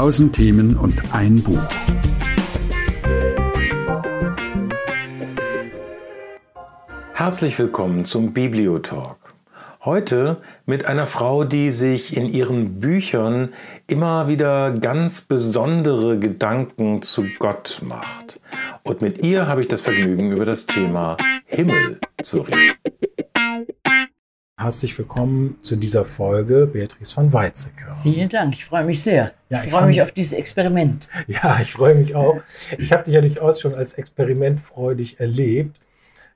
Tausend Themen und ein Buch. Herzlich willkommen zum Bibliotalk. Heute mit einer Frau, die sich in ihren Büchern immer wieder ganz besondere Gedanken zu Gott macht. Und mit ihr habe ich das Vergnügen, über das Thema Himmel zu reden. Herzlich willkommen zu dieser Folge, Beatrice von Weizsäcker. Vielen Dank, ich freue mich sehr. Ja, ich, ich freue mich auf dieses Experiment. Ja, ich freue mich auch. Ich habe dich ja durchaus schon als experimentfreudig erlebt.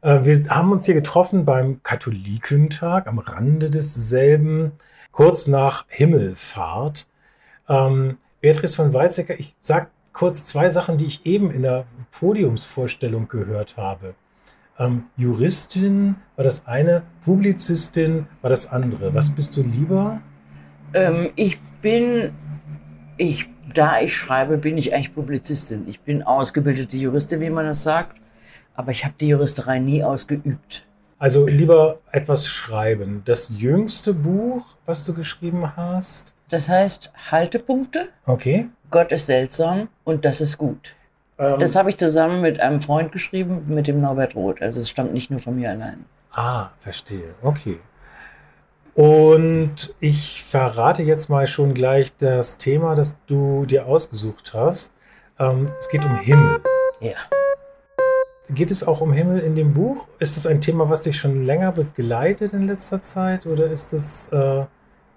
Äh, wir haben uns hier getroffen beim Katholikentag am Rande desselben, kurz nach Himmelfahrt. Ähm, Beatrice von Weizsäcker, ich sage kurz zwei Sachen, die ich eben in der Podiumsvorstellung gehört habe. Ähm, Juristin war das eine, Publizistin war das andere. Was bist du lieber? Ähm, ich bin, ich, da ich schreibe, bin ich eigentlich Publizistin. Ich bin ausgebildete Juristin, wie man das sagt, aber ich habe die Juristerei nie ausgeübt. Also lieber etwas schreiben. Das jüngste Buch, was du geschrieben hast? Das heißt Haltepunkte. Okay. Gott ist seltsam und das ist gut. Ähm, das habe ich zusammen mit einem Freund geschrieben, mit dem Norbert Roth. Also es stammt nicht nur von mir allein. Ah, verstehe. Okay. Und ich verrate jetzt mal schon gleich das Thema, das du dir ausgesucht hast. Ähm, es geht um Himmel. Ja. Geht es auch um Himmel in dem Buch? Ist das ein Thema, was dich schon länger begleitet in letzter Zeit? Oder ist das äh,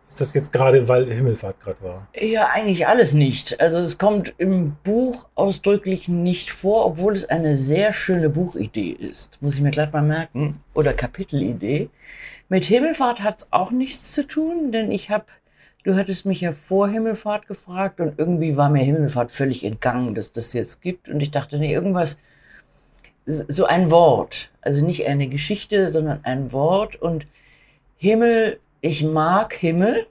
ist das jetzt gerade, weil Himmelfahrt gerade war? Ja, eigentlich alles nicht. Also es kommt im Buch ausdrücklich nicht vor, obwohl es eine sehr schöne Buchidee ist. Muss ich mir gleich mal merken. Oder Kapitelidee. Mit Himmelfahrt hat es auch nichts zu tun, denn ich habe, du hattest mich ja vor Himmelfahrt gefragt und irgendwie war mir Himmelfahrt völlig entgangen, dass das jetzt gibt. Und ich dachte, nee, irgendwas, so ein Wort. Also nicht eine Geschichte, sondern ein Wort. Und Himmel ich mag Himmel,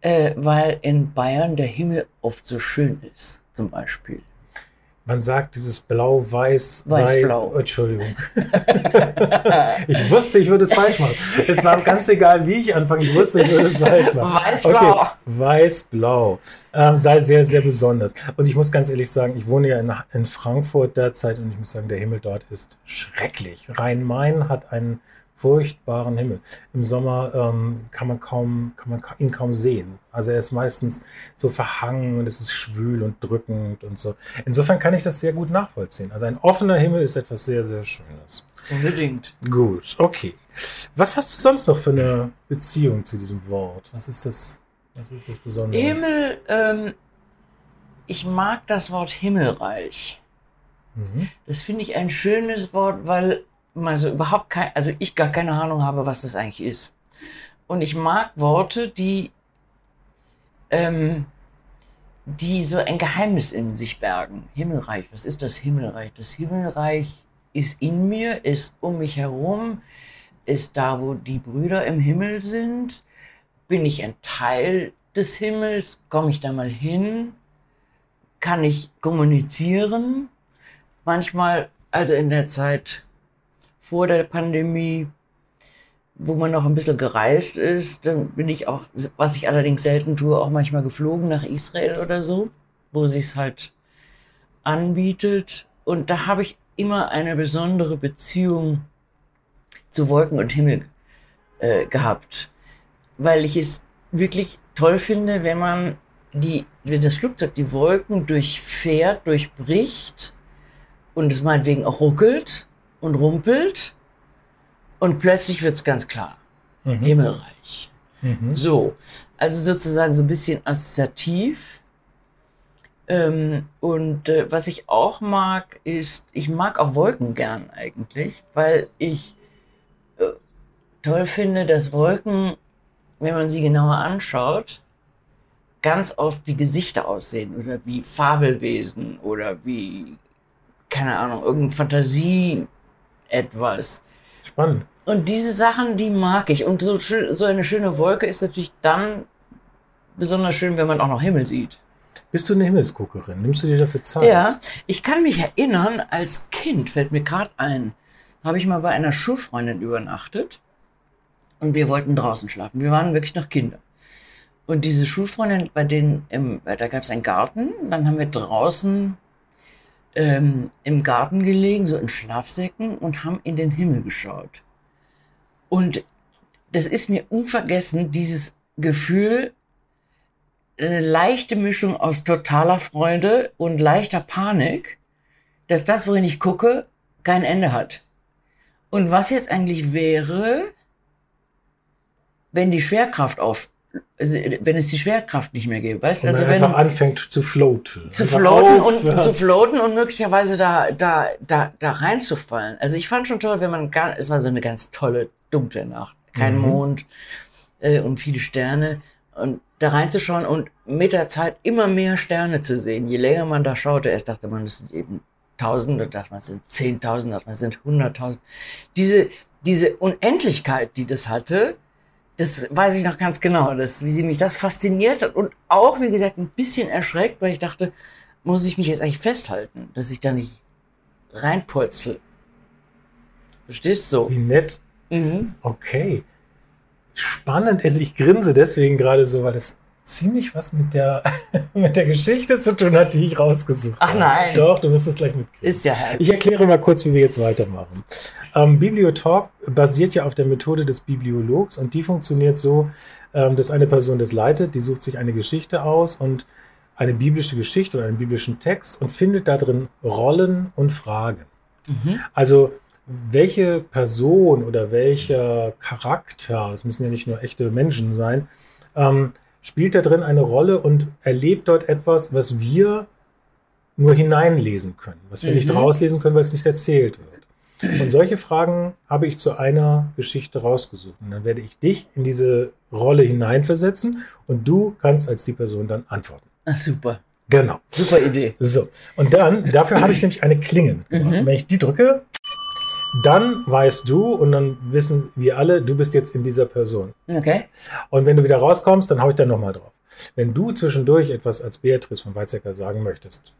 äh, weil in Bayern der Himmel oft so schön ist, zum Beispiel. Man sagt, dieses Blau-Weiß sei. Weiß-Blau. Oh, Entschuldigung. ich wusste, ich würde es falsch machen. Es war ganz egal, wie ich anfange. Ich wusste, ich würde es falsch machen. Weiß-Blau. Okay. Weiß-Blau. Ähm, sei sehr, sehr besonders. Und ich muss ganz ehrlich sagen, ich wohne ja in, in Frankfurt derzeit und ich muss sagen, der Himmel dort ist schrecklich. Rhein-Main hat einen furchtbaren Himmel. Im Sommer ähm, kann man kaum, kann man ihn kaum sehen. Also er ist meistens so verhangen und es ist schwül und drückend und so. Insofern kann ich das sehr gut nachvollziehen. Also ein offener Himmel ist etwas sehr, sehr Schönes. Unbedingt. Gut, okay. Was hast du sonst noch für eine Beziehung zu diesem Wort? Was ist das, was ist das Besondere? Himmel, ähm, ich mag das Wort Himmelreich. Mhm. Das finde ich ein schönes Wort, weil also überhaupt kein, also ich gar keine Ahnung habe, was das eigentlich ist. Und ich mag Worte, die, ähm, die so ein Geheimnis in sich bergen. Himmelreich, was ist das Himmelreich? Das Himmelreich ist in mir, ist um mich herum, ist da, wo die Brüder im Himmel sind. Bin ich ein Teil des Himmels? Komme ich da mal hin? Kann ich kommunizieren? Manchmal, also in der Zeit vor der Pandemie, wo man noch ein bisschen gereist ist. Dann bin ich auch, was ich allerdings selten tue, auch manchmal geflogen nach Israel oder so, wo sich's halt anbietet. Und da habe ich immer eine besondere Beziehung zu Wolken und Himmel äh, gehabt, weil ich es wirklich toll finde, wenn man die, wenn das Flugzeug die Wolken durchfährt, durchbricht und es meinetwegen auch ruckelt und rumpelt und plötzlich wird's ganz klar. Mhm. Himmelreich. Mhm. So, also sozusagen so ein bisschen assoziativ. Ähm, und äh, was ich auch mag, ist, ich mag auch Wolken gern eigentlich, weil ich äh, toll finde, dass Wolken, wenn man sie genauer anschaut, ganz oft wie Gesichter aussehen oder wie Fabelwesen oder wie, keine Ahnung, irgendeine Fantasie etwas. Spannend. Und diese Sachen, die mag ich. Und so, so eine schöne Wolke ist natürlich dann besonders schön, wenn man auch noch Himmel sieht. Bist du eine Himmelsguckerin? Nimmst du dir dafür Zeit? Ja, ich kann mich erinnern, als Kind fällt mir gerade ein, habe ich mal bei einer Schulfreundin übernachtet und wir wollten draußen schlafen. Wir waren wirklich noch Kinder. Und diese Schulfreundin, bei denen, im, da gab es einen Garten, dann haben wir draußen ähm, im Garten gelegen, so in Schlafsäcken und haben in den Himmel geschaut. Und das ist mir unvergessen, dieses Gefühl, eine leichte Mischung aus totaler Freude und leichter Panik, dass das, wohin ich gucke, kein Ende hat. Und was jetzt eigentlich wäre, wenn die Schwerkraft auf, wenn es die Schwerkraft nicht mehr gäbe, weißt du? Also wenn einfach anfängt zu floaten. zu floaten und zu floaten und möglicherweise da da da da reinzufallen. Also ich fand schon toll, wenn man gar, es war so eine ganz tolle dunkle Nacht, kein Mhm. Mond äh, und viele Sterne und da reinzuschauen und mit der Zeit immer mehr Sterne zu sehen. Je länger man da schaute, erst dachte man, es sind eben Tausende, dachte man, es sind Zehntausende, dachte man, es sind Hunderttausend. Diese diese Unendlichkeit, die das hatte, das weiß ich noch ganz genau, dass, wie sie mich das fasziniert hat und auch, wie gesagt, ein bisschen erschreckt, weil ich dachte, muss ich mich jetzt eigentlich festhalten, dass ich da nicht reinpurzel. Verstehst du? Wie nett. Mhm. Okay. Spannend. Also ich grinse deswegen gerade so, weil das ziemlich was mit der, mit der Geschichte zu tun hat, die ich rausgesucht Ach habe. nein. Doch, du wirst es gleich mitkriegen. Ist ja herrlich. Ich erkläre mal kurz, wie wir jetzt weitermachen. Ähm, Bibliotalk basiert ja auf der Methode des Bibliologs und die funktioniert so, ähm, dass eine Person das leitet, die sucht sich eine Geschichte aus und eine biblische Geschichte oder einen biblischen Text und findet da drin Rollen und Fragen. Mhm. Also welche Person oder welcher Charakter, das müssen ja nicht nur echte Menschen sein, ähm, spielt da drin eine Rolle und erlebt dort etwas, was wir nur hineinlesen können, was wir nicht Mhm. rauslesen können, weil es nicht erzählt wird. Und solche Fragen habe ich zu einer Geschichte rausgesucht. Und dann werde ich dich in diese Rolle hineinversetzen und du kannst als die Person dann antworten. Ach, super. Genau. Super Idee. So, und dann, dafür habe ich nämlich eine Klinge mitgebracht. Mhm. Und wenn ich die drücke, dann weißt du und dann wissen wir alle, du bist jetzt in dieser Person. Okay. Und wenn du wieder rauskommst, dann hau ich da nochmal drauf. Wenn du zwischendurch etwas als Beatrice von Weizsäcker sagen möchtest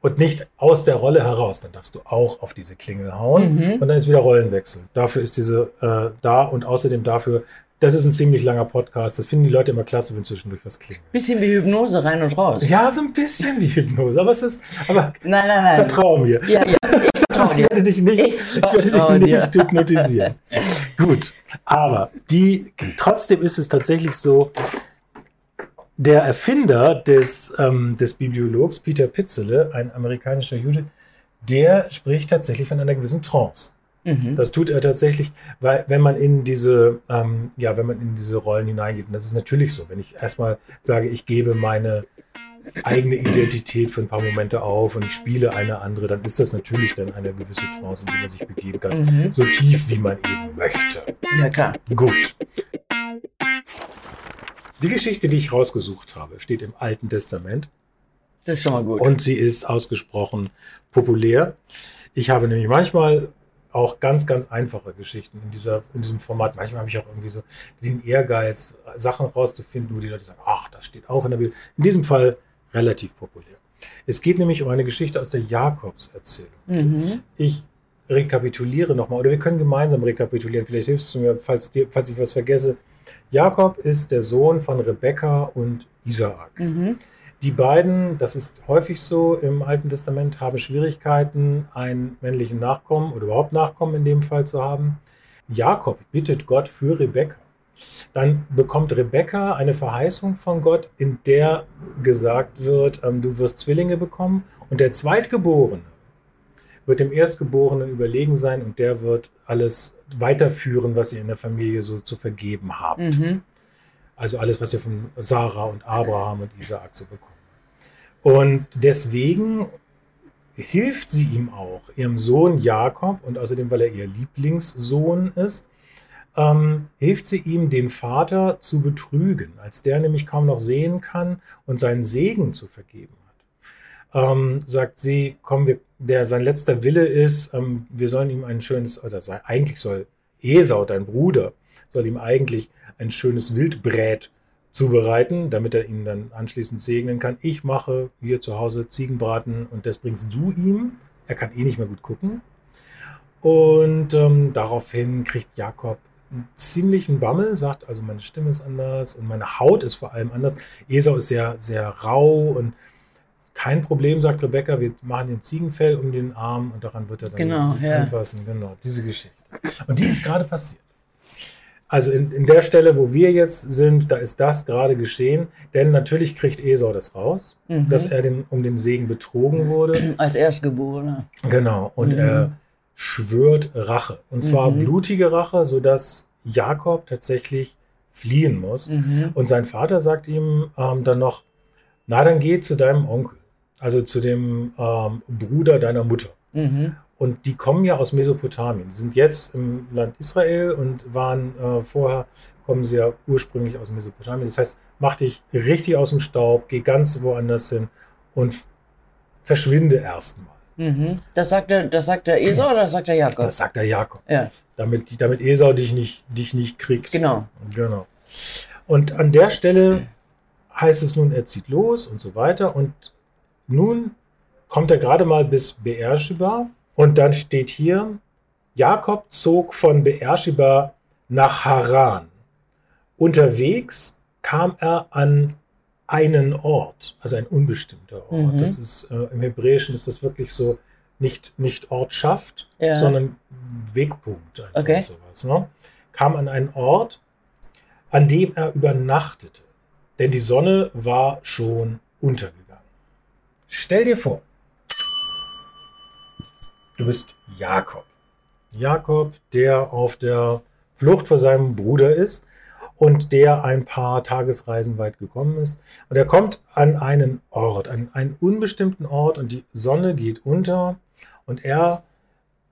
und nicht aus der Rolle heraus, dann darfst du auch auf diese Klingel hauen Mhm. und dann ist wieder Rollenwechsel. Dafür ist diese äh, da und außerdem dafür, das ist ein ziemlich langer Podcast. Das finden die Leute immer klasse, wenn zwischendurch was klingelt. Bisschen wie Hypnose rein und raus. Ja, so ein bisschen wie Hypnose, aber es ist, aber Nein, nein, nein. vertrau mir. Ja, ja. Ich dir. werde dich nicht, Ich werde dich dir. nicht hypnotisieren. Gut, aber die, trotzdem ist es tatsächlich so, der Erfinder des, ähm, des Bibliologs, Peter Pitzele, ein amerikanischer Jude, der spricht tatsächlich von einer gewissen Trance. Mhm. Das tut er tatsächlich, weil wenn man in diese, ähm, ja, wenn man in diese Rollen hineingeht, und das ist natürlich so, wenn ich erstmal sage, ich gebe meine eigene Identität für ein paar Momente auf und ich spiele eine andere, dann ist das natürlich dann eine gewisse Trance, in die man sich begeben kann. Mhm. So tief, wie man eben möchte. Ja, klar. Gut. Die Geschichte, die ich rausgesucht habe, steht im Alten Testament Das ist schon mal gut. und sie ist ausgesprochen populär. Ich habe nämlich manchmal auch ganz, ganz einfache Geschichten in, dieser, in diesem Format. Manchmal habe ich auch irgendwie so den Ehrgeiz, Sachen rauszufinden, wo die Leute sagen, ach, das steht auch in der Bibel. In diesem Fall relativ populär. Es geht nämlich um eine Geschichte aus der Jakobserzählung. Mhm. Ich rekapituliere nochmal, oder wir können gemeinsam rekapitulieren. Vielleicht hilfst du mir, falls, dir, falls ich was vergesse. Jakob ist der Sohn von Rebekka und Isaak. Mhm. Die beiden, das ist häufig so im Alten Testament, haben Schwierigkeiten, einen männlichen Nachkommen oder überhaupt Nachkommen in dem Fall zu haben. Jakob bittet Gott für Rebekka. Dann bekommt Rebekka eine Verheißung von Gott, in der gesagt wird, ähm, du wirst Zwillinge bekommen und der Zweitgeborene wird dem Erstgeborenen überlegen sein und der wird alles weiterführen, was ihr in der Familie so zu vergeben habt. Mhm. Also alles, was ihr von Sarah und Abraham und Isaak so bekommen. Und deswegen hilft sie ihm auch, ihrem Sohn Jakob, und außerdem, weil er ihr Lieblingssohn ist, ähm, hilft sie ihm, den Vater zu betrügen, als der nämlich kaum noch sehen kann und seinen Segen zu vergeben hat. Ähm, sagt sie, komm, wir, der sein letzter Wille ist, ähm, wir sollen ihm ein schönes, oder sei, eigentlich soll Esau, dein Bruder, soll ihm eigentlich ein schönes Wildbrät zubereiten, damit er ihn dann anschließend segnen kann. Ich mache hier zu Hause Ziegenbraten und das bringst du ihm. Er kann eh nicht mehr gut gucken. Und ähm, daraufhin kriegt Jakob einen ziemlichen Bammel, sagt, also meine Stimme ist anders und meine Haut ist vor allem anders. Esau ist sehr, sehr rau und kein Problem, sagt Rebecca, wir machen den Ziegenfell um den Arm und daran wird er dann Genau, ja. anfassen. Genau, diese Geschichte. Und die ist gerade passiert. Also in, in der Stelle, wo wir jetzt sind, da ist das gerade geschehen. Denn natürlich kriegt Esau das raus, Mhm. dass er den, um den Segen betrogen wurde. Als Erstgeborener. Genau. Und Mhm. er schwört Rache. Und zwar Mhm. blutige Rache, sodass Jakob tatsächlich fliehen muss. Mhm. Und sein Vater sagt ihm ähm, dann noch, na dann geh zu deinem Onkel, also zu dem ähm, Bruder deiner Mutter. Und die kommen ja aus Mesopotamien. Die sind jetzt im Land Israel und waren äh, vorher, kommen sie ja ursprünglich aus Mesopotamien. Das heißt, mach dich richtig aus dem Staub, geh ganz woanders hin und verschwinde erstmal. Mhm. Das sagt der, das sagt der Esau oder das sagt der Jakob? Das sagt der Jakob. Ja, Damit, damit Esau dich nicht, dich nicht kriegt. genau. Genau. Und an der Stelle heißt es nun, er zieht los und so weiter. Und nun kommt er gerade mal bis Beersheba. Und dann steht hier, Jakob zog von Beersheba nach Haran. Unterwegs kam er an einen Ort, also ein unbestimmter Ort. Mhm. Das ist äh, im Hebräischen ist das wirklich so nicht, nicht Ortschaft, Ja. sondern Wegpunkt. Einfach Okay. sowas, ne? Kam an einen Ort, an dem er übernachtete, denn die Sonne war schon untergegangen. Stell dir vor, du bist Jakob. Jakob, der auf der Flucht vor seinem Bruder ist und der ein paar Tagesreisen weit gekommen ist. Und er kommt an einen Ort, an einen unbestimmten Ort und die Sonne geht unter und er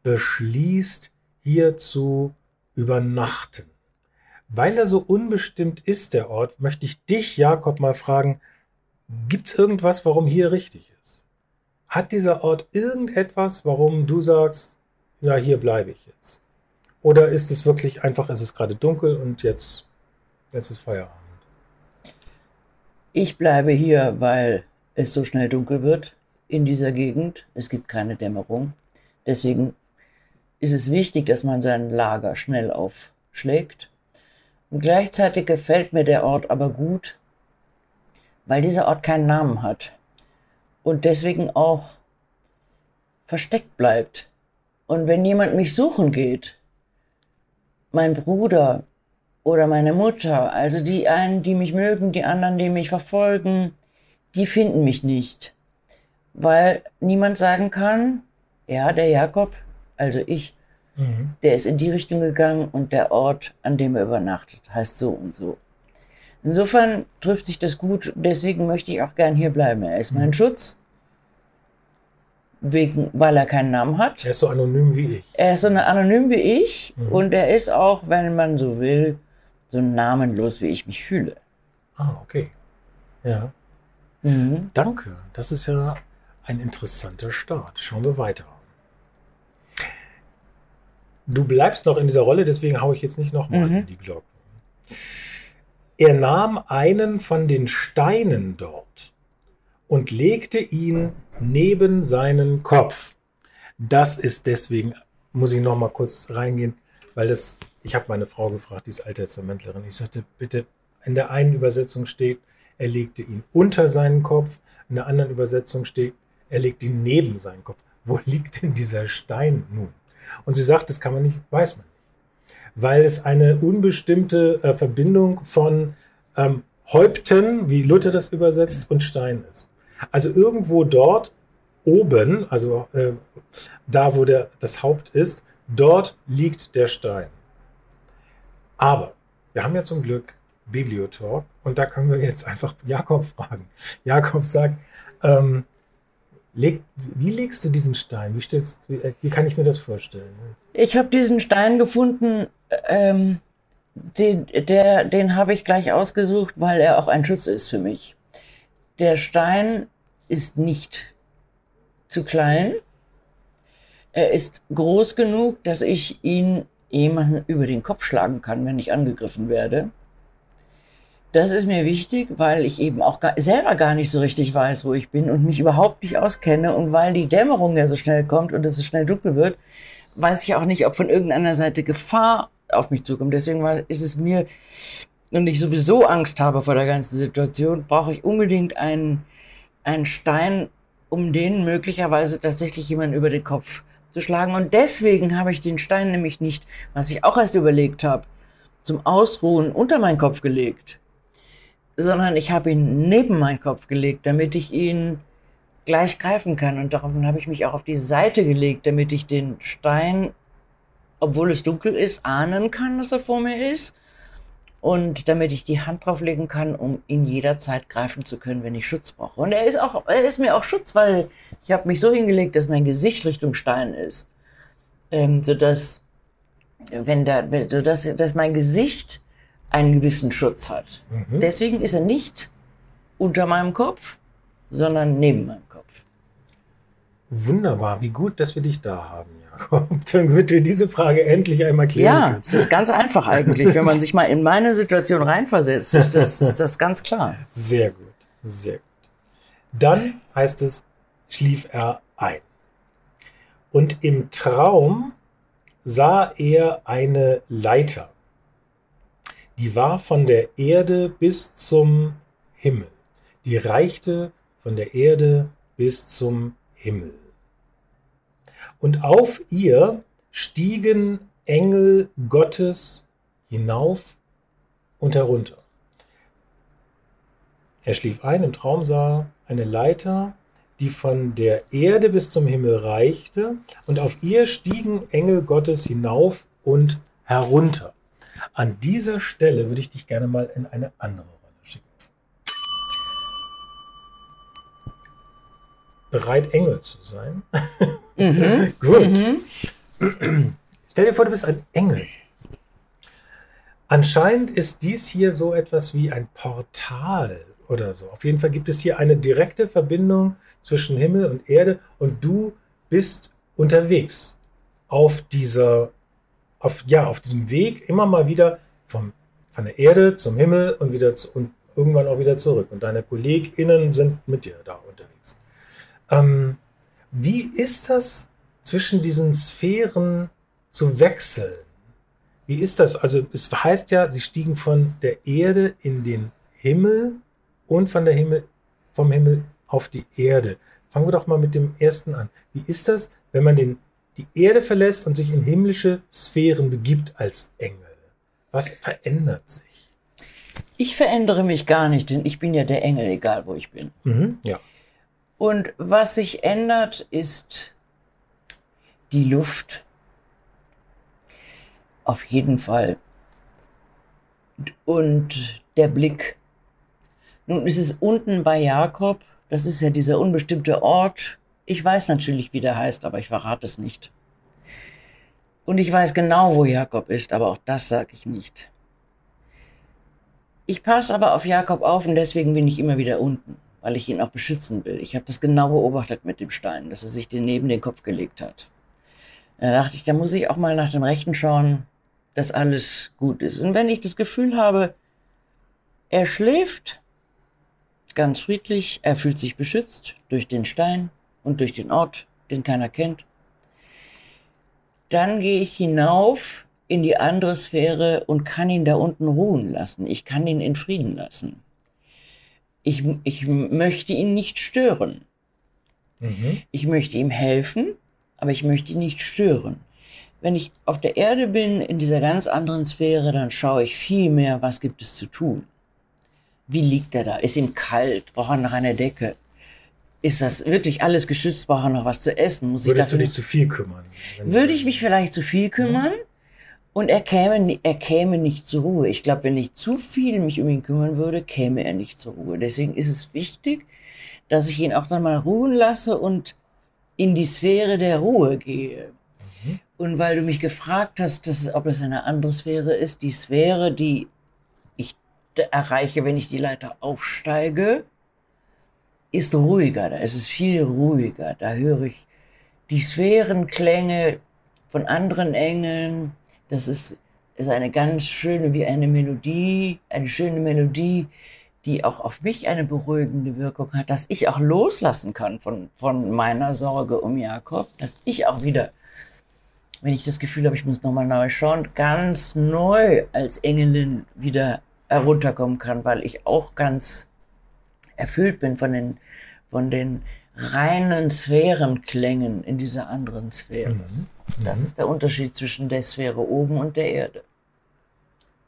beschließt, hier zu übernachten. Weil er so unbestimmt ist, der Ort, möchte ich dich, Jakob, mal fragen, gibt es irgendwas, warum hier richtig ist? Hat dieser Ort irgendetwas, warum du sagst, ja, hier bleibe ich jetzt? Oder ist es wirklich einfach, es ist gerade dunkel und jetzt, jetzt ist Feierabend? Ich bleibe hier, weil es so schnell dunkel wird in dieser Gegend. Es gibt keine Dämmerung. Deswegen ist es wichtig, dass man sein Lager schnell aufschlägt. Und gleichzeitig gefällt mir der Ort aber gut, weil dieser Ort keinen Namen hat und deswegen auch versteckt bleibt. Und wenn jemand mich suchen geht, mein Bruder oder meine Mutter, also die einen, die mich mögen, die anderen, die mich verfolgen, die finden mich nicht. Weil niemand sagen kann, ja, der Jakob, also ich, Mhm. der ist in die Richtung gegangen und der Ort, an dem er übernachtet, heißt so und so. Insofern trifft sich das gut, deswegen möchte ich auch gern hier bleiben. Er ist mein Schutz, wegen, weil er keinen Namen hat. Er ist so anonym wie ich. Er ist so anonym wie ich und er ist auch, wenn man so will, so namenlos, wie ich mich fühle. Ah, okay. Ja. Mhm. Danke. Das ist ja ein interessanter Start. Schauen wir weiter. Du bleibst noch in dieser Rolle, deswegen haue ich jetzt nicht nochmal Mhm. in die Glocke. Er nahm einen von den Steinen dort und legte ihn neben seinen Kopf. Das ist deswegen, muss ich noch mal kurz reingehen, weil das, ich habe meine Frau gefragt, die ist Alttestamentlerin. Ich sagte, bitte, in der einen Übersetzung steht, er legte ihn unter seinen Kopf, in der anderen Übersetzung steht, er legte ihn neben seinen Kopf. Wo liegt denn dieser Stein nun? Und sie sagt, das kann man nicht, weiß man nicht. Weil es eine unbestimmte äh, Verbindung von ähm, Häupten, wie Luther das übersetzt, und Stein ist. Also irgendwo dort oben, also äh, da, wo der, das Haupt ist, dort liegt der Stein. Aber wir haben ja zum Glück Bibliotalk und da können wir jetzt einfach Jakob fragen. Jakob sagt, ähm, leg, wie legst du diesen Stein? Wie, stellst, wie, äh, wie kann ich mir das vorstellen? Ich habe diesen Stein gefunden, ähm, den, der, den habe ich gleich ausgesucht, weil er auch ein Schutz ist für mich. Der Stein ist nicht zu klein. Er ist groß genug, dass ich ihn jemanden über den Kopf schlagen kann, wenn ich angegriffen werde. Das ist mir wichtig, weil ich eben auch gar, selber gar nicht so richtig weiß, wo ich bin und mich überhaupt nicht auskenne und weil die Dämmerung ja so schnell kommt und es so schnell dunkel wird, weiß ich auch nicht, ob von irgendeiner Seite Gefahr auf mich zukommt. Deswegen war, ist es mir, und ich sowieso Angst habe vor der ganzen Situation, brauche ich unbedingt einen, einen Stein, um den möglicherweise tatsächlich jemand über den Kopf zu schlagen. Und deswegen habe ich den Stein nämlich nicht, was ich auch erst überlegt habe, zum Ausruhen unter meinen Kopf gelegt, sondern ich habe ihn neben meinen Kopf gelegt, damit ich ihn gleich greifen kann. Und daraufhin habe ich mich auch auf die Seite gelegt, damit ich den Stein, obwohl es dunkel ist, ahnen kann, dass er vor mir ist. Und damit ich die Hand drauflegen kann, um ihn jederzeit greifen zu können, wenn ich Schutz brauche. Und er ist auch, er ist mir auch Schutz, weil ich habe mich so hingelegt, dass mein Gesicht Richtung Stein ist. Ähm, sodass, wenn da, sodass, dass mein Gesicht einen gewissen Schutz hat. Mhm. Deswegen ist er nicht unter meinem Kopf, sondern neben meinem Kopf. Wunderbar, wie gut, dass wir dich da haben, Jakob. Dann wird dir diese Frage endlich einmal klären. Ja, können. es ist ganz einfach eigentlich. Wenn man sich mal in meine Situation reinversetzt, ist das, ist das ganz klar. Sehr gut, sehr gut. Dann heißt es, schlief er ein. Und im Traum sah er eine Leiter. Die war von der Erde bis zum Himmel. Die reichte von der Erde bis zum Himmel. Und auf ihr stiegen Engel Gottes hinauf und herunter. Er schlief ein, im Traum sah eine Leiter, die von der Erde bis zum Himmel reichte, und auf ihr stiegen Engel Gottes hinauf und herunter. An dieser Stelle würde ich dich gerne mal in eine andere bereit, Engel zu sein. Mhm. Gut. Mhm. Stell dir vor, du bist ein Engel. Anscheinend ist dies hier so etwas wie ein Portal oder so. Auf jeden Fall gibt es hier eine direkte Verbindung zwischen Himmel und Erde und du bist unterwegs auf dieser, auf, ja, auf diesem Weg immer mal wieder vom, von der Erde zum Himmel und wieder zu, und irgendwann auch wieder zurück. Und deine KollegInnen sind mit dir da unterwegs. Ähm, wie ist das zwischen diesen Sphären zu wechseln? Wie ist das? Also es heißt ja, sie stiegen von der Erde in den Himmel und von der Himmel, vom Himmel auf die Erde. Fangen wir doch mal mit dem ersten an. Wie ist das, wenn man den, die Erde verlässt und sich in himmlische Sphären begibt als Engel? Was verändert sich? Ich verändere mich gar nicht, denn ich bin ja der Engel, egal wo ich bin. Mhm, ja. Und was sich ändert, ist die Luft. Auf jeden Fall. Und der Blick. Nun ist es unten bei Jakob. Das ist ja dieser unbestimmte Ort. Ich weiß natürlich, wie der heißt, aber ich verrate es nicht. Und ich weiß genau, wo Jakob ist, aber auch das sage ich nicht. Ich passe aber auf Jakob auf und deswegen bin ich immer wieder unten weil ich ihn auch beschützen will. Ich habe das genau beobachtet mit dem Stein, dass er sich den neben den Kopf gelegt hat. Da dachte ich, da muss ich auch mal nach dem Rechten schauen, dass alles gut ist. Und wenn ich das Gefühl habe, er schläft ganz friedlich, er fühlt sich beschützt durch den Stein und durch den Ort, den keiner kennt, dann gehe ich hinauf in die andere Sphäre und kann ihn da unten ruhen lassen. Ich kann ihn in Frieden lassen ich, ich möchte ihn nicht stören. Mhm. Ich möchte ihm helfen, aber ich möchte ihn nicht stören. Wenn ich auf der Erde bin, in dieser ganz anderen Sphäre, dann schaue ich viel mehr, was gibt es zu tun. Wie liegt er da? Ist ihm kalt? Braucht er nach einer Decke? Ist das wirklich alles geschützt? Braucht er noch was zu essen? Muss Würdest ich du dich zu viel kümmern? Würde ich mich vielleicht zu viel kümmern? Mhm. Und er käme, er käme nicht zur Ruhe. Ich glaube, wenn ich zu viel mich um ihn kümmern würde, käme er nicht zur Ruhe. Deswegen ist es wichtig, dass ich ihn auch dann mal ruhen lasse und in die Sphäre der Ruhe gehe. Mhm. Und weil du mich gefragt hast, dass, ob es eine andere Sphäre ist, die Sphäre, die ich erreiche, wenn ich die Leiter aufsteige, ist ruhiger. Da ist es viel ruhiger. Da höre ich die Sphärenklänge von anderen Engeln, das ist, ist eine ganz schöne, wie eine Melodie, eine schöne Melodie, die auch auf mich eine beruhigende Wirkung hat, dass ich auch loslassen kann von, von meiner Sorge um Jakob, dass ich auch wieder wenn ich das Gefühl habe, ich muss nochmal neu schauen, ganz neu als Engelin wieder herunterkommen kann, weil ich auch ganz erfüllt bin von den, von den reinen Sphärenklängen in dieser anderen Sphäre. Mhm. Das ist der Unterschied zwischen der Sphäre oben und der Erde.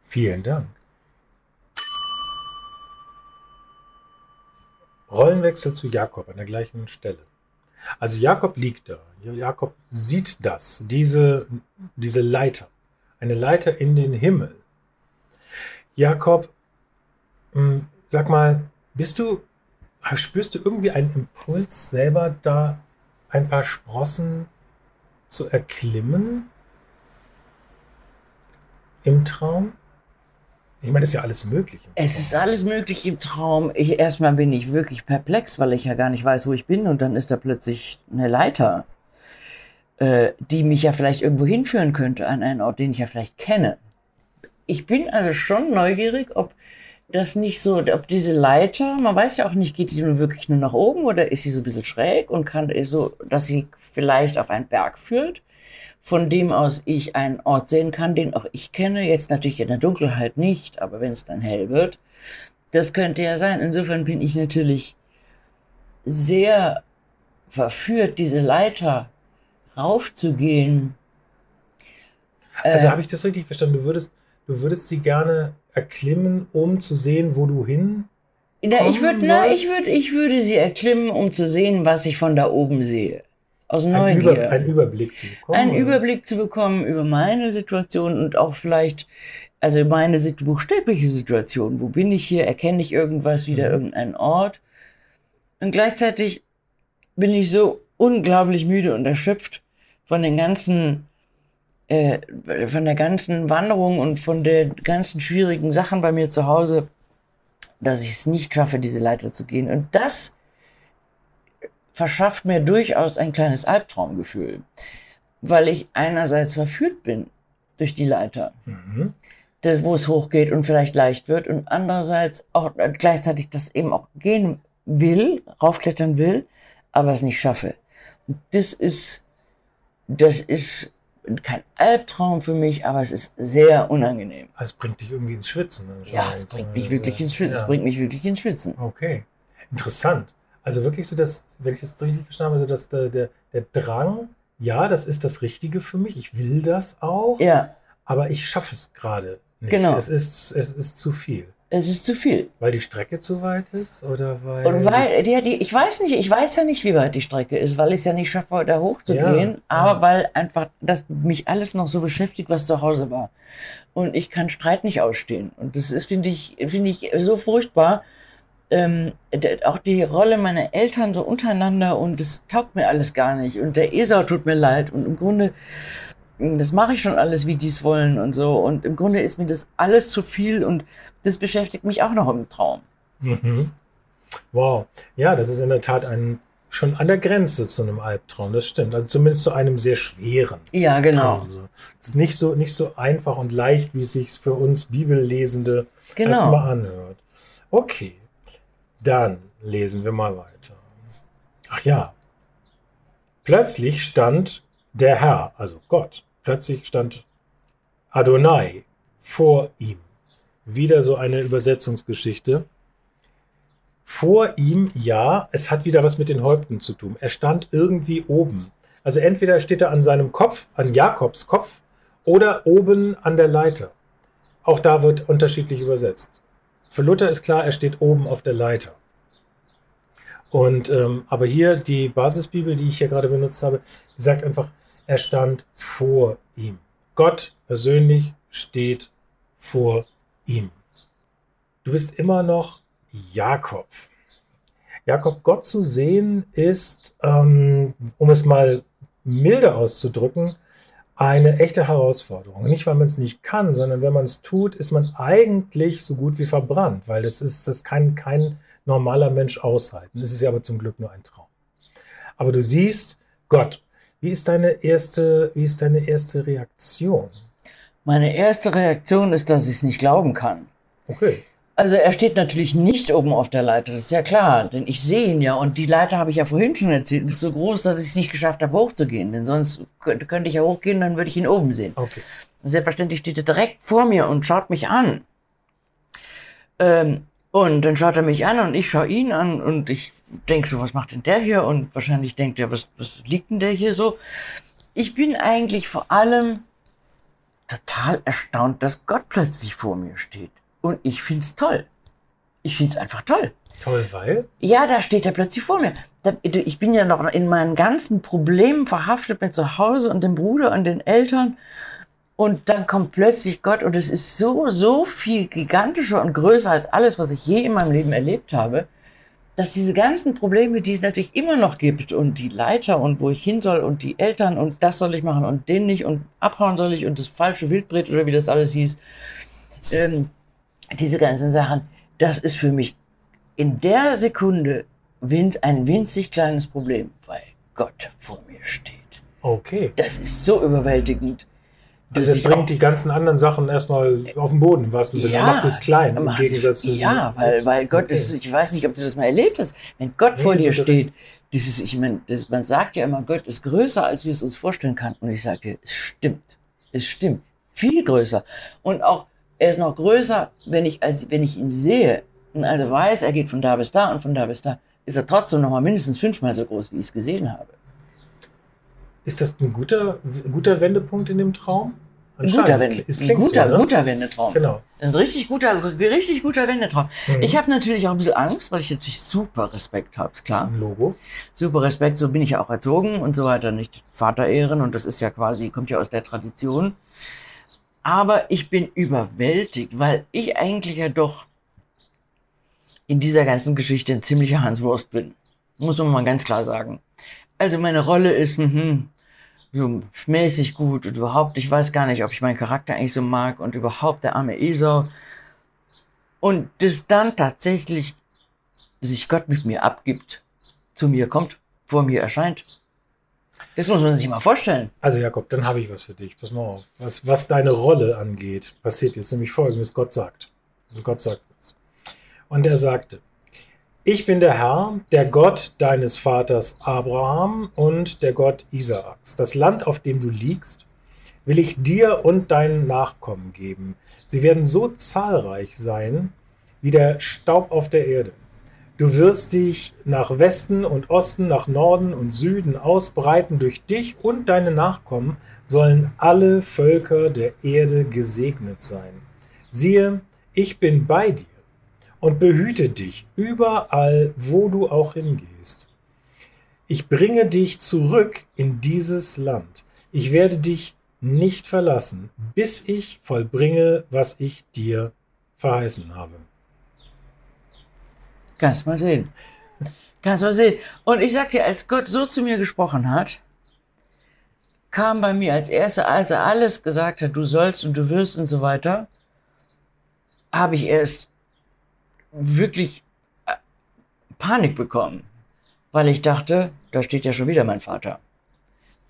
Vielen Dank. Rollenwechsel zu Jakob an der gleichen Stelle. Also Jakob liegt da. Jakob sieht das, diese, diese Leiter. Eine Leiter in den Himmel. Jakob, mh, sag mal, bist du, spürst du irgendwie einen Impuls, selber da ein paar Sprossen zu erklimmen? Im Traum? Ich meine, das ist ja alles möglich. Es ist alles möglich im Traum. Ich, erstmal bin ich wirklich perplex, weil ich ja gar nicht weiß, wo ich bin. Und dann ist da plötzlich eine Leiter, äh, die mich ja vielleicht irgendwo hinführen könnte, an einen Ort, den ich ja vielleicht kenne. Ich bin also schon neugierig, ob das nicht so, ob diese Leiter, man weiß ja auch nicht, geht die nun wirklich nur nach oben oder ist sie so ein bisschen schräg und kann so, dass sie vielleicht auf einen Berg führt, von dem aus ich einen Ort sehen kann, den auch ich kenne, jetzt natürlich in der Dunkelheit nicht, aber wenn es dann hell wird, das könnte ja sein. Insofern bin ich natürlich sehr verführt, diese Leiter raufzugehen. Also habe ich das richtig verstanden? Du würdest, du würdest sie gerne erklimmen, um zu sehen, wo du hin. Na, ich würde, na, ich würde, ich würde sie erklimmen, um zu sehen, was ich von da oben sehe. Aus Neugier. Über, einen Überblick zu bekommen. einen oder? Überblick zu bekommen über meine Situation und auch vielleicht, also meine buchstäbliche Situation. Wo bin ich hier? Erkenne ich irgendwas, wieder Mhm. irgendeinen Ort? Und gleichzeitig bin ich so unglaublich müde und erschöpft von den ganzen, äh, von der ganzen Wanderung und von den ganzen schwierigen Sachen bei mir zu Hause, dass ich es nicht schaffe, diese Leiter zu gehen. Und das verschafft mir durchaus ein kleines Albtraumgefühl, weil ich einerseits verführt bin durch die Leiter, Mhm. wo es hochgeht und vielleicht leicht wird, und andererseits auch äh, gleichzeitig das eben auch gehen will, raufklettern will, aber es nicht schaffe. Und das ist, das ist kein Albtraum für mich, aber es ist sehr unangenehm. Also es bringt dich irgendwie ins Schwitzen. Ja, es bringt mich wirklich ins Schwitzen. Es Ja. bringt mich wirklich ins Schwitzen. Okay, interessant. Also wirklich so, dass, wenn ich das richtig verstanden habe, so dass der, der, der Drang, ja, das ist das Richtige für mich, ich will das auch, Ja, aber ich schaffe es gerade nicht. Genau. Es ist, es ist zu viel. Es ist zu viel. Weil die Strecke zu weit ist oder weil. Und weil, die, die, ich weiß nicht, ich weiß ja nicht, wie weit die Strecke ist, weil ich es ja nicht schaffe, da hochzugehen, Ja, aber ja. weil einfach das mich alles noch so beschäftigt, was zu Hause war. Und ich kann Streit nicht ausstehen. Und das ist, finde ich, finde ich so furchtbar. Ähm, auch die Rolle meiner Eltern so untereinander und das taugt mir alles gar nicht. Und der Esau tut mir leid. Und im Grunde, das mache ich schon alles, wie die es wollen und so. Und im Grunde ist mir das alles zu viel und das beschäftigt mich auch noch im Traum. Mhm. Wow. Ja, das ist in der Tat ein, schon an der Grenze zu einem Albtraum, das stimmt. Also zumindest zu einem sehr schweren. Ja, genau. Traum. Es ist nicht so, nicht so einfach und leicht, wie es sich für uns Bibellesende Genau. erstmal anhört. Okay, dann lesen wir mal weiter. Ach ja. Plötzlich stand der Herr, also Gott, plötzlich stand Adonai vor ihm. Wieder so eine Übersetzungsgeschichte. Vor ihm, ja, es hat wieder was mit den Häupten zu tun. Er stand irgendwie oben. Also entweder steht er an seinem Kopf, an Jakobs Kopf, oder oben an der Leiter. Auch da wird unterschiedlich übersetzt. Für Luther ist klar, er steht oben auf der Leiter. Und ähm, aber hier die Basisbibel, die ich hier gerade benutzt habe, sagt einfach, er stand vor ihm. Gott persönlich steht vor ihm. Du bist immer noch Jakob. Jakob, Gott zu sehen, ist, ähm, um es mal milde auszudrücken, eine echte Herausforderung. Nicht, weil man es nicht kann, sondern wenn man es tut, ist man eigentlich so gut wie verbrannt, weil das ist, das kann kein normaler Mensch aushalten. Das ist ja aber zum Glück nur ein Traum. Aber du siehst Gott. Wie ist deine erste, wie ist deine erste Reaktion? Meine erste Reaktion ist, dass ich es nicht glauben kann. Okay. Also er steht natürlich nicht oben auf der Leiter, das ist ja klar, denn ich sehe ihn ja und die Leiter habe ich ja vorhin schon erzählt, ist so groß, dass ich es nicht geschafft habe, hochzugehen, denn sonst könnte, könnte ich ja hochgehen, dann würde ich ihn oben sehen. Okay. Selbstverständlich steht er direkt vor mir und schaut mich an. Ähm, und dann schaut er mich an und ich schaue ihn an und ich denke so, was macht denn der hier? Und wahrscheinlich denkt er, was, was liegt denn der hier so? Ich bin eigentlich vor allem total erstaunt, dass Gott plötzlich vor mir steht. Und ich find's toll. Ich find's einfach toll. Toll, weil? Ja, da steht er plötzlich vor mir. Ich bin ja noch in meinen ganzen Problemen verhaftet mit zu Hause und dem Bruder und den Eltern. Und dann kommt plötzlich Gott und es ist so, so viel gigantischer und größer als alles, was ich je in meinem Leben erlebt habe, dass diese ganzen Probleme, die es natürlich immer noch gibt und die Leiter und wo ich hin soll und die Eltern und das soll ich machen und den nicht und abhauen soll ich und das falsche Wildbret oder wie das alles hieß, ähm, diese ganzen Sachen, das ist für mich in der Sekunde win- ein winzig kleines Problem, weil Gott vor mir steht. Okay. Das ist so überwältigend. Also es ich bringt die ganzen anderen Sachen erstmal auf den Boden, im wahrsten Sinne. Er macht es klein, im Gegensatz zu Ja, weil, weil Gott Okay. ist, ich weiß nicht, ob du das mal erlebt hast, wenn Gott Nee, vor dir so steht, dieses, ich meine, das, man sagt ja immer, Gott ist größer, als wir es uns vorstellen kann. Und ich sage dir, es stimmt. Es stimmt. Viel größer. Und auch, er ist noch größer, wenn ich, als, wenn ich ihn sehe und also weiß, er geht von da bis da und von da bis da, ist er trotzdem noch mal mindestens fünfmal so groß, wie ich es gesehen habe. Ist das ein guter, guter Wendepunkt in dem Traum? Guter, Es- Wende, es ein klingt guter, so, ne? guter Wendetraum. Genau. Ein richtig guter, richtig guter Wendetraum. Mhm. Ich habe natürlich auch ein bisschen Angst, weil ich natürlich super Respekt habe, ist klar. Ein Logo. Super Respekt, so bin ich ja auch erzogen und so weiter, nicht Vater ehren und das ist ja quasi, kommt ja aus der Tradition. Aber ich bin überwältigt, weil ich eigentlich ja doch in dieser ganzen Geschichte ein ziemlicher Hanswurst bin. Muss man mal ganz klar sagen. Also meine Rolle ist, mhm, so mäßig gut und überhaupt, ich weiß gar nicht, ob ich meinen Charakter eigentlich so mag und überhaupt der arme Esau. Und das dann tatsächlich sich Gott mit mir abgibt, zu mir kommt, vor mir erscheint. Das muss man sich mal vorstellen. Also Jakob, dann habe ich was für dich. Pass mal auf. Was, was deine Rolle angeht, passiert jetzt nämlich folgendes. Gott sagt. Also Gott sagt was. Und er sagte, ich bin der Herr, der Gott deines Vaters Abraham und der Gott Isaaks. Das Land, auf dem du liegst, will ich dir und deinen Nachkommen geben. Sie werden so zahlreich sein wie der Staub auf der Erde. Du wirst dich nach Westen und Osten, nach Norden und Süden ausbreiten. Durch dich und deine Nachkommen sollen alle Völker der Erde gesegnet sein. Siehe, ich bin bei dir und behüte dich überall, wo du auch hingehst. Ich bringe dich zurück in dieses Land. Ich werde dich nicht verlassen, bis ich vollbringe, was ich dir verheißen habe. Kannst mal sehen. Kannst mal sehen. Und ich sag dir, als Gott so zu mir gesprochen hat, kam bei mir als erster, als er alles gesagt hat, du sollst und du wirst und so weiter, habe ich erst wirklich äh, Panik bekommen, weil ich dachte, da steht ja schon wieder mein Vater.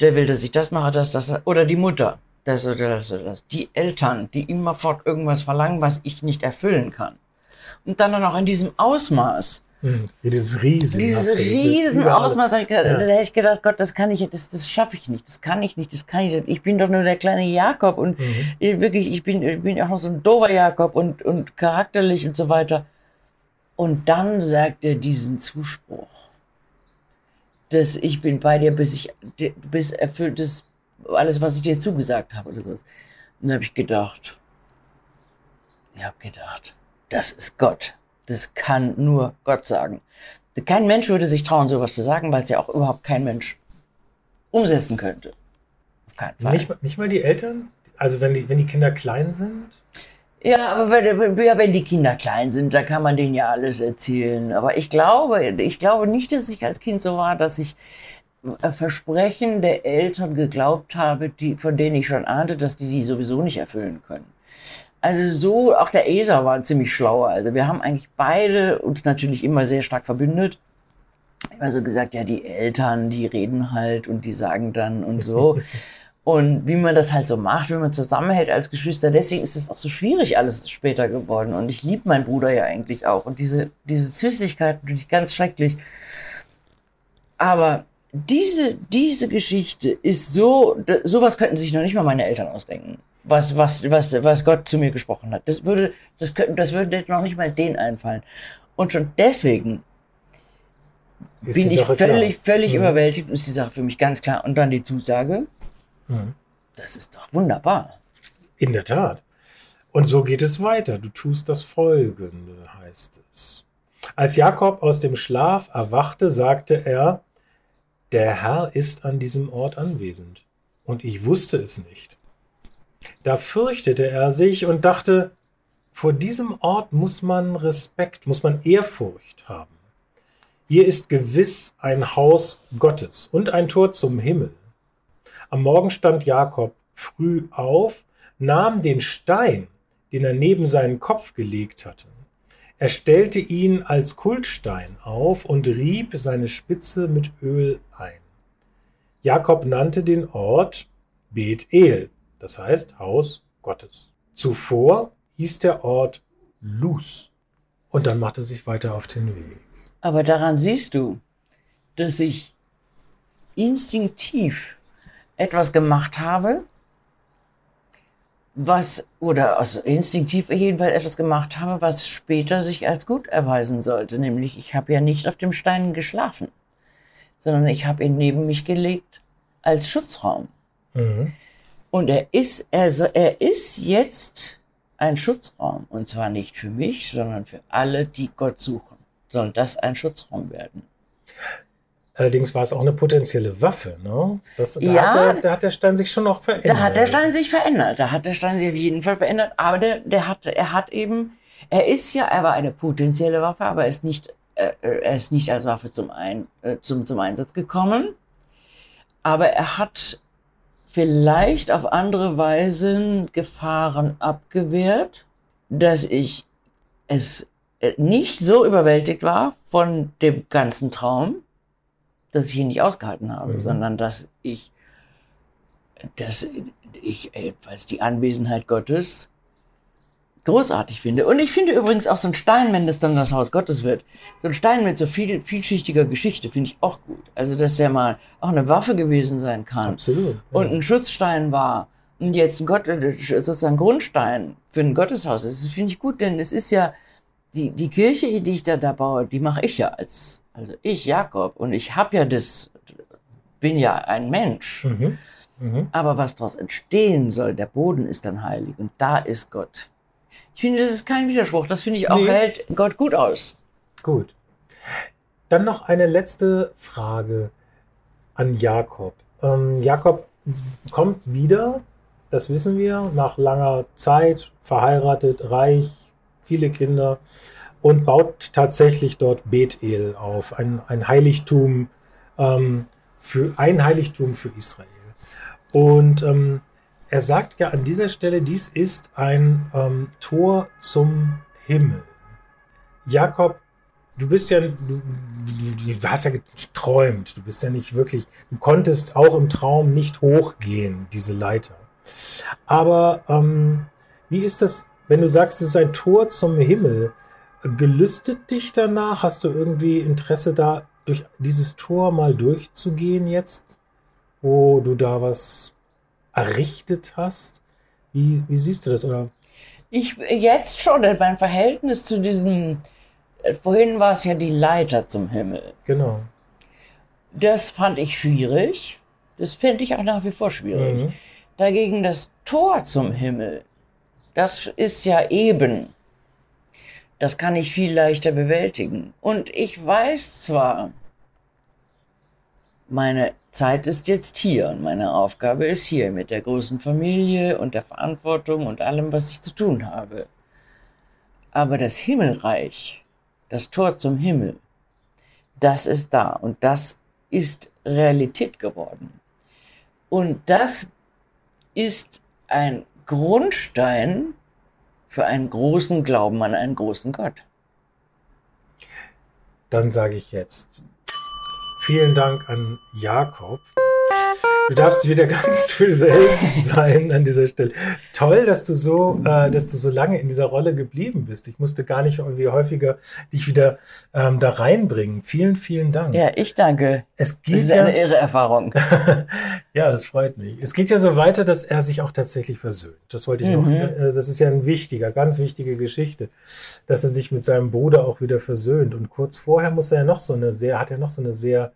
Der will, dass ich das mache, das, das, oder die Mutter, das oder das oder das. Die Eltern, die immerfort irgendwas verlangen, was ich nicht erfüllen kann. Und dann auch in diesem Ausmaß. Hm, Dieses Riesen. Dieses Riesenausmaß, gedacht, da hätte ich gedacht, Gott, das kann ich, das, das schaffe ich nicht, das kann ich nicht, das kann ich nicht. Ich bin doch nur der kleine Jakob und ich, wirklich, ich bin, ich bin auch noch so ein dover Jakob und, und charakterlich und so weiter. Und dann sagt er diesen Zuspruch, dass ich bin bei dir, bis ich, bis erfüllt ist alles, was ich dir zugesagt habe oder sowas. Und dann habe ich gedacht, ich habe gedacht, das ist Gott. Das kann nur Gott sagen. Kein Mensch würde sich trauen, sowas zu sagen, weil es ja auch überhaupt kein Mensch umsetzen könnte. Auf keinen Fall. Nicht, mal- nicht mal die Eltern? Also wenn die, wenn die Kinder klein sind? Ja, aber wenn, wenn die Kinder klein sind, da kann man denen ja alles erzählen. Aber ich glaube, ich glaube nicht, dass ich als Kind so war, dass ich äh, Versprechen der Eltern geglaubt habe, die, von denen ich schon ahnte, dass die die sowieso nicht erfüllen können. Also so, auch der ESA war ziemlich schlauer. Also wir haben eigentlich beide uns natürlich immer sehr stark verbündet. Immer so gesagt, ja, die Eltern, die reden halt und die sagen dann und so. Und wie man das halt so macht, wenn man zusammenhält als Geschwister. Deswegen ist es auch so schwierig alles später geworden. Und ich liebe meinen Bruder ja eigentlich auch. Und diese, diese Zwistigkeit finde ich ganz schrecklich. Aber diese, diese Geschichte ist so, sowas könnten sich noch nicht mal meine Eltern ausdenken. Was, was, was, was Gott zu mir gesprochen hat. Das würde, das könnte, das würde noch nicht mal denen einfallen. Und schon deswegen ist bin ich völlig, klar. völlig mhm. überwältigt und ist die Sache für mich ganz klar. Und dann die Zusage, Mhm. Das ist doch wunderbar. In der Tat. Und so geht es weiter. Du tust das Folgende, heißt es. Als Jakob aus dem Schlaf erwachte, sagte er, der Herr ist an diesem Ort anwesend. Und ich wusste es nicht. Da fürchtete er sich und dachte, vor diesem Ort muss man Respekt, muss man Ehrfurcht haben. Hier ist gewiss ein Haus Gottes und ein Tor zum Himmel. Am Morgen stand Jakob früh auf, nahm den Stein, den er neben seinen Kopf gelegt hatte. Er stellte ihn als Kultstein auf und rieb seine Spitze mit Öl ein. Jakob nannte den Ort Bet-El, das heißt Haus Gottes. Zuvor hieß der Ort Luz. Und dann machte er sich weiter auf den Weg. Aber daran siehst du, dass ich instinktiv etwas gemacht habe, was, oder also instinktiv jedenfalls etwas gemacht habe, was später sich als gut erweisen sollte. Nämlich, ich habe ja nicht auf dem Stein geschlafen, sondern ich habe ihn neben mich gelegt als Schutzraum. Mhm. Und er ist, also er ist jetzt ein Schutzraum. Und zwar nicht für mich, sondern für alle, die Gott suchen. Soll das ein Schutzraum werden? Allerdings war es auch eine potenzielle Waffe. Ne? Das, da, ja, hat der, da hat der Stein sich schon noch verändert. Da hat der Stein sich verändert. Da hat der Stein sich auf jeden Fall verändert. Aber der, der hat, er hat eben, er ist ja, er war eine potenzielle Waffe, aber er ist nicht, äh, er ist nicht als Waffe zum, Ein, äh, zum, zum Einsatz gekommen. Aber er hat vielleicht auf andere Weisen Gefahren abgewehrt, dass ich es äh, nicht so überwältigt war von dem ganzen Traum, dass ich ihn nicht ausgehalten habe, mhm. sondern dass ich, dass ich etwas die Anwesenheit Gottes großartig finde. Und ich finde übrigens auch so ein Stein, wenn das dann das Haus Gottes wird, so ein Stein mit so viel, vielschichtiger Geschichte finde ich auch gut. Also, dass der mal auch eine Waffe gewesen sein kann. Absolut. Ja. Und ein Schutzstein war. Und jetzt ein Gott, sozusagen Grundstein für ein Gotteshaus. Das finde ich gut, denn es ist ja, die, die Kirche, die ich da, da baue, die mache ich ja als, also ich, Jakob, und ich habe ja das, bin ja ein Mensch. Mhm. Mhm. Aber was daraus entstehen soll, der Boden ist dann heilig und da ist Gott. Ich finde, das ist kein Widerspruch. Das finde ich auch nee. hält Gott gut aus. Gut. Dann noch eine letzte Frage an Jakob. Ähm, Jakob kommt wieder, das wissen wir, nach langer Zeit, verheiratet, reich, viele Kinder und baut tatsächlich dort Bethel auf, ein, ein Heiligtum ähm, für ein Heiligtum für Israel. Und ähm, er sagt ja an dieser Stelle, dies ist ein ähm, Tor zum Himmel. Jakob, du bist ja, du, du, hast ja geträumt, du bist ja nicht wirklich, du konntest auch im Traum nicht hochgehen, diese Leiter. Aber ähm, wie ist das wenn du sagst, es ist ein Tor zum Himmel, gelüstet dich danach? Hast du irgendwie Interesse da, durch dieses Tor mal durchzugehen jetzt, wo du da was errichtet hast? Wie, wie siehst du das? Oder? Ich jetzt schon, mein Verhältnis zu diesem, äh, vorhin war es ja die Leiter zum Himmel. Genau. Das fand ich schwierig. Das fände ich auch nach wie vor schwierig. Mhm. Dagegen das Tor zum Himmel das ist ja eben. Das kann ich viel leichter bewältigen. Und ich weiß zwar, meine Zeit ist jetzt hier und meine Aufgabe ist hier mit der großen Familie und der Verantwortung und allem, was ich zu tun habe. Aber das Himmelreich, das Tor zum Himmel, das ist da und das ist Realität geworden. Und das ist ein Grundstein für einen großen Glauben an einen großen Gott. Dann sage ich jetzt vielen Dank an Jakob. Du darfst wieder ganz du selbst sein an dieser Stelle. Toll, dass du so, äh, dass du so lange in dieser Rolle geblieben bist. Ich musste gar nicht irgendwie häufiger dich wieder ähm, da reinbringen. Vielen, vielen Dank. Ja, ich danke. Es Das geht ist ja, eine irre Erfahrung. ja, das freut mich. Es geht ja so weiter, dass er sich auch tatsächlich versöhnt. Das wollte ich noch. Mhm. Äh, das ist ja ein wichtiger, ganz wichtige Geschichte, dass er sich mit seinem Bruder auch wieder versöhnt. Und kurz vorher muss er ja noch so eine sehr, hat er noch so eine sehr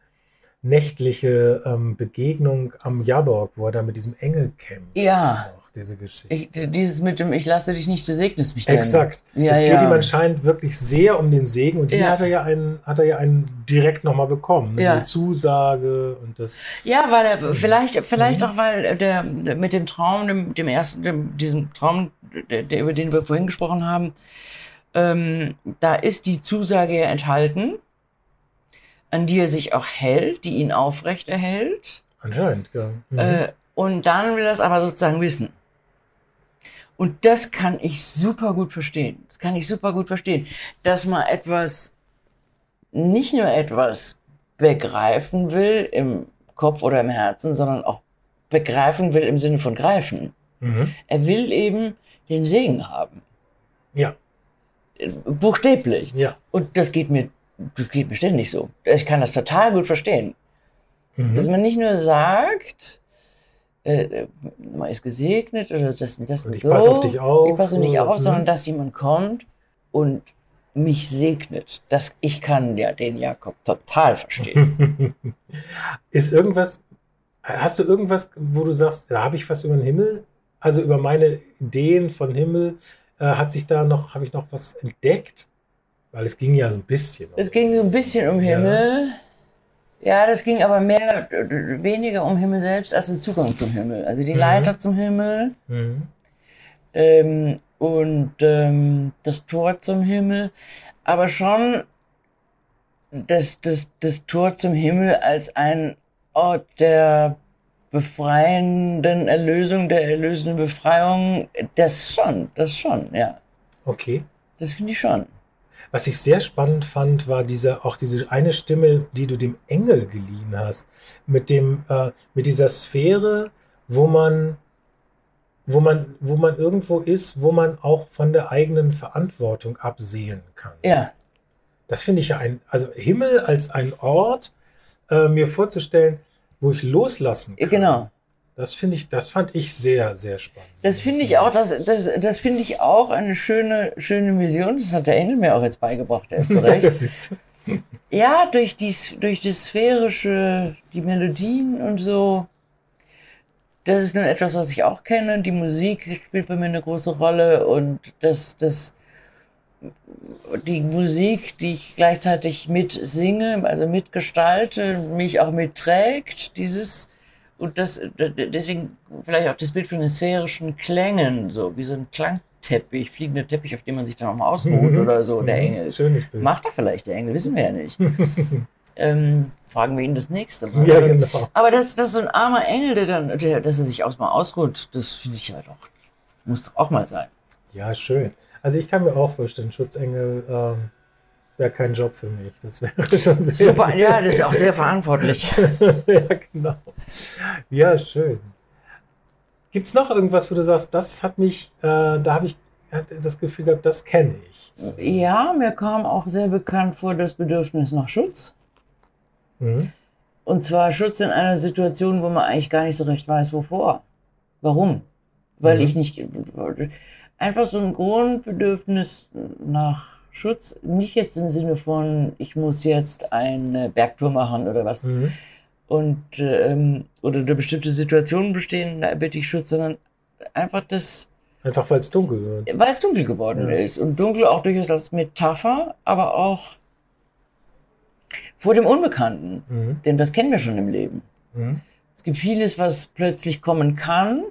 nächtliche ähm, Begegnung am Jabok, wo er da mit diesem Engel kämpft. Ja. Noch, diese Geschichte. Ich, dieses mit dem Ich lasse dich nicht, du segnest mich denn. Exakt. Ja, es geht ja. ihm anscheinend wirklich sehr um den Segen und hier Ja. hat er ja einen, hat er ja einen direkt nochmal bekommen. ne? Ja. Diese Zusage und das. Ja, weil er vielleicht, vielleicht Mhm. auch, weil der, der mit dem Traum, dem, dem ersten, dem, diesem Traum, der, der, über den wir vorhin gesprochen haben, ähm, da ist die Zusage ja enthalten, an die er sich auch hält, die ihn aufrecht erhält. Anscheinend, ja. Mhm. Äh, und dann will er es aber sozusagen wissen. Und das kann ich super gut verstehen. Das kann ich super gut verstehen, dass man etwas, nicht nur etwas begreifen will im Kopf oder im Herzen, sondern auch begreifen will im Sinne von greifen. Mhm. Er will eben den Segen haben. Ja, Äh, Buchstäblich. ja. Und das geht mir, das geht mir ständig so. Ich kann das total gut verstehen. Mhm. Dass man nicht nur sagt, äh, man ist gesegnet oder das und das Und ich so. passe auf dich auf, Ich passe auf dich auf, sondern dass jemand kommt und mich segnet. Das, ich kann ja den Jakob total verstehen. Ist irgendwas, hast du irgendwas, wo du sagst, da habe ich was über den Himmel? Also über meine Ideen von Himmel, äh, hat sich da noch, habe ich noch was entdeckt? Weil es ging ja so ein bisschen. es ging so ein bisschen um Ja. Himmel. Ja, das ging aber mehr, weniger um Himmel selbst als der Zugang zum Himmel. Also die Mhm. Leiter zum Himmel. Mhm. ähm, und ähm, das Tor zum Himmel, aber schon das, das, das Tor zum Himmel als ein Ort der befreienden Erlösung, der erlösenden Befreiung, das schon, das schon, ja. Okay. Das finde ich schon. Was ich sehr spannend fand, war diese, auch diese eine Stimme, die du dem Engel geliehen hast, mit dem, äh, mit dieser Sphäre, wo man, wo man, wo man irgendwo ist, wo man auch von der eigenen Verantwortung absehen kann. Ja, Das finde ich ja ein, also Himmel als ein Ort, äh, mir vorzustellen, wo ich loslassen kann. genau. Das finde ich, das fand ich sehr, sehr spannend. Das finde ich auch, das, das, das finde ich auch eine schöne, schöne Vision. Das hat der Engel mir auch jetzt beigebracht, er ist so recht. das ist, Ja, durch die, durch das Sphärische, die Melodien und so. Das ist nun etwas, was ich auch kenne. Die Musik spielt bei mir eine große Rolle und das, das, die Musik, die ich gleichzeitig mitsinge, also mitgestalte, mich auch mitträgt, dieses, und das, deswegen vielleicht auch das Bild von den sphärischen Klängen, so wie so ein Klangteppich, fliegender Teppich, auf dem man sich dann auch mal ausruht oder so, der Engel. Schönes Bild. Macht er vielleicht, der Engel, wissen wir ja nicht. ähm, fragen wir ihn das nächste Mal. Ja, genau. Aber das, das ist so ein armer Engel, der dann, der, dass er sich auch mal ausruht, das finde ich ja doch, muss doch auch mal sein. Ja, schön. Also ich kann mir auch vorstellen, Schutzengel ähm, wäre kein Job für mich. Das wäre schon sehr, Super, sehr ja, das ist auch sehr verantwortlich. ja, genau. Ja, schön. Gibt es noch irgendwas, wo du sagst, das hat mich, äh, da habe ich das Gefühl gehabt, das kenne ich. Ja, mir kam auch sehr bekannt vor das Bedürfnis nach Schutz. Mhm. Und zwar Schutz in einer Situation, wo man eigentlich gar nicht so recht weiß, wovor. Warum? Weil Mhm. ich nicht. Einfach so ein Grundbedürfnis nach Schutz, nicht jetzt im Sinne von, ich muss jetzt eine Bergtour machen oder was. Mhm. Und ähm, oder eine bestimmte Situation bestehen, da bitte ich Schutz, sondern einfach das, Einfach weil es dunkel wird. weil es dunkel geworden Ja. ist. Und dunkel auch durchaus als Metapher, aber auch vor dem Unbekannten. Mhm. Denn das kennen wir schon im Leben. Mhm. Es gibt vieles, was plötzlich kommen kann.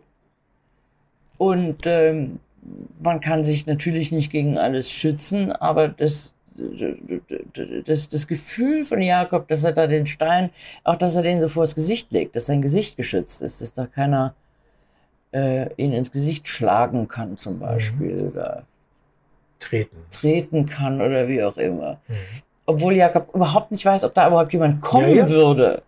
Und ähm, man kann sich natürlich nicht gegen alles schützen, aber das, das, das Gefühl von Jakob, dass er da den Stein, auch dass er den so vors Gesicht legt, dass sein Gesicht geschützt ist, dass da keiner äh, ihn ins Gesicht schlagen kann zum Beispiel oder Treten. treten kann oder wie auch immer. Mhm. Obwohl Jakob überhaupt nicht weiß, ob da überhaupt jemand kommen Ja, ja. würde.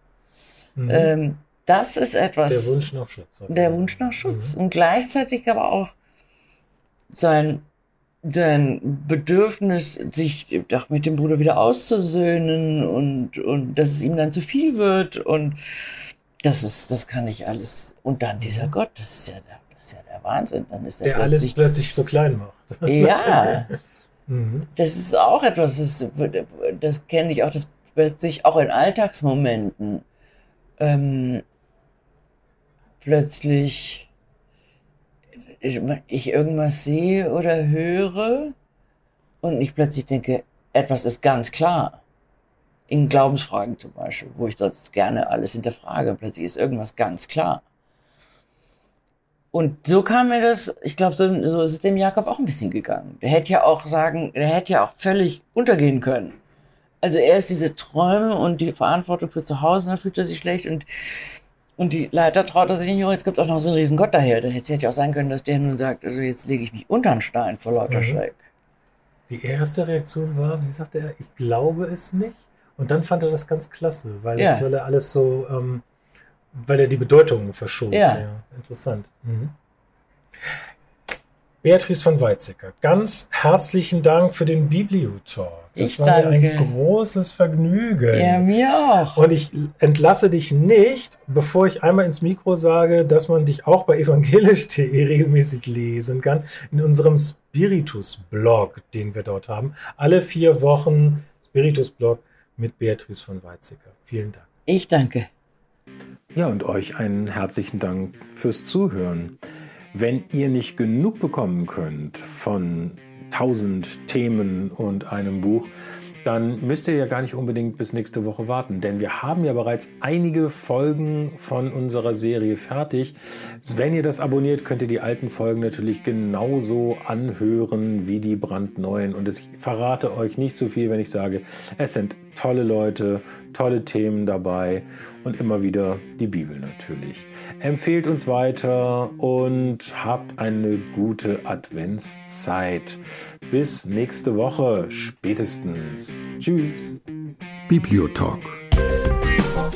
Mhm. Ähm, das ist etwas. Der Wunsch nach Schutz. Der Wunsch nach Schutz. Mhm. Und gleichzeitig aber auch sein, sein Bedürfnis, sich doch mit dem Bruder wieder auszusöhnen und, und dass es ihm dann zu viel wird und das ist, das kann ich alles. Und dann dieser. Gott, das ist ja der, das ist ja der Wahnsinn. Dann ist der, der alles plötzlich so klein macht. Ja. mhm. Das ist auch etwas, das, das kenne ich auch, das plötzlich auch in Alltagsmomenten ähm, plötzlich ich irgendwas sehe oder höre und ich plötzlich denke, etwas ist ganz klar. In Glaubensfragen zum Beispiel, wo ich sonst gerne alles hinterfrage, plötzlich ist irgendwas ganz klar. Und so kam mir das, ich glaube, so, so ist es dem Jakob auch ein bisschen gegangen. Der hätte ja auch sagen, der hätte ja auch völlig untergehen können. Also er ist diese Träume und die Verantwortung für zu Hause, dann fühlt er sich schlecht und und die Leiter traut er sich nicht, oh, jetzt gibt es auch noch so einen riesen Gott daher. Da hätte ja auch sein können, dass der nun sagt, also jetzt lege ich mich unter den Stein vor lauter mhm. Schreck. Die erste Reaktion war, wie sagte er, ich glaube es nicht. Und dann fand er das ganz klasse, weil, ja. es, weil er alles so, ähm, weil er die Bedeutung verschob. Ja. ja interessant. Mhm. Beatrice von Weizsäcker, ganz herzlichen Dank für den Bibliotalk. Das ich war danke. mir ein großes Vergnügen. Ja, mir auch. Und ich entlasse dich nicht, bevor ich einmal ins Mikro sage, dass man dich auch bei evangelisch.de regelmäßig lesen kann, in unserem Spiritus-Blog, den wir dort haben. Alle vier Wochen Spiritus-Blog mit Beatrice von Weizsäcker. Vielen Dank. Ich danke. Ja, und euch einen herzlichen Dank fürs Zuhören. Wenn ihr nicht genug bekommen könnt von tausend Themen und einem Buch, dann müsst ihr ja gar nicht unbedingt bis nächste Woche warten, denn wir haben ja bereits einige Folgen von unserer Serie fertig. Wenn ihr das abonniert, könnt ihr die alten Folgen natürlich genauso anhören wie die brandneuen. Und ich verrate euch nicht zu so viel, wenn ich sage, es sind tolle Leute, tolle Themen dabei und immer wieder die Bibel natürlich. Empfehlt uns weiter und habt eine gute Adventszeit. Bis nächste Woche spätestens. Tschüss. Bibliotalk.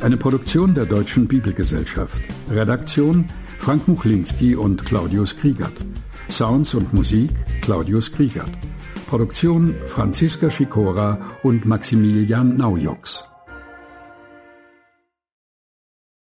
Eine Produktion der Deutschen Bibelgesellschaft. Redaktion Frank Muchlinski und Claudius Kriegert. Sounds und Musik Claudius Kriegert. Produktion Franziska Schikora und Maximilian Naujoks.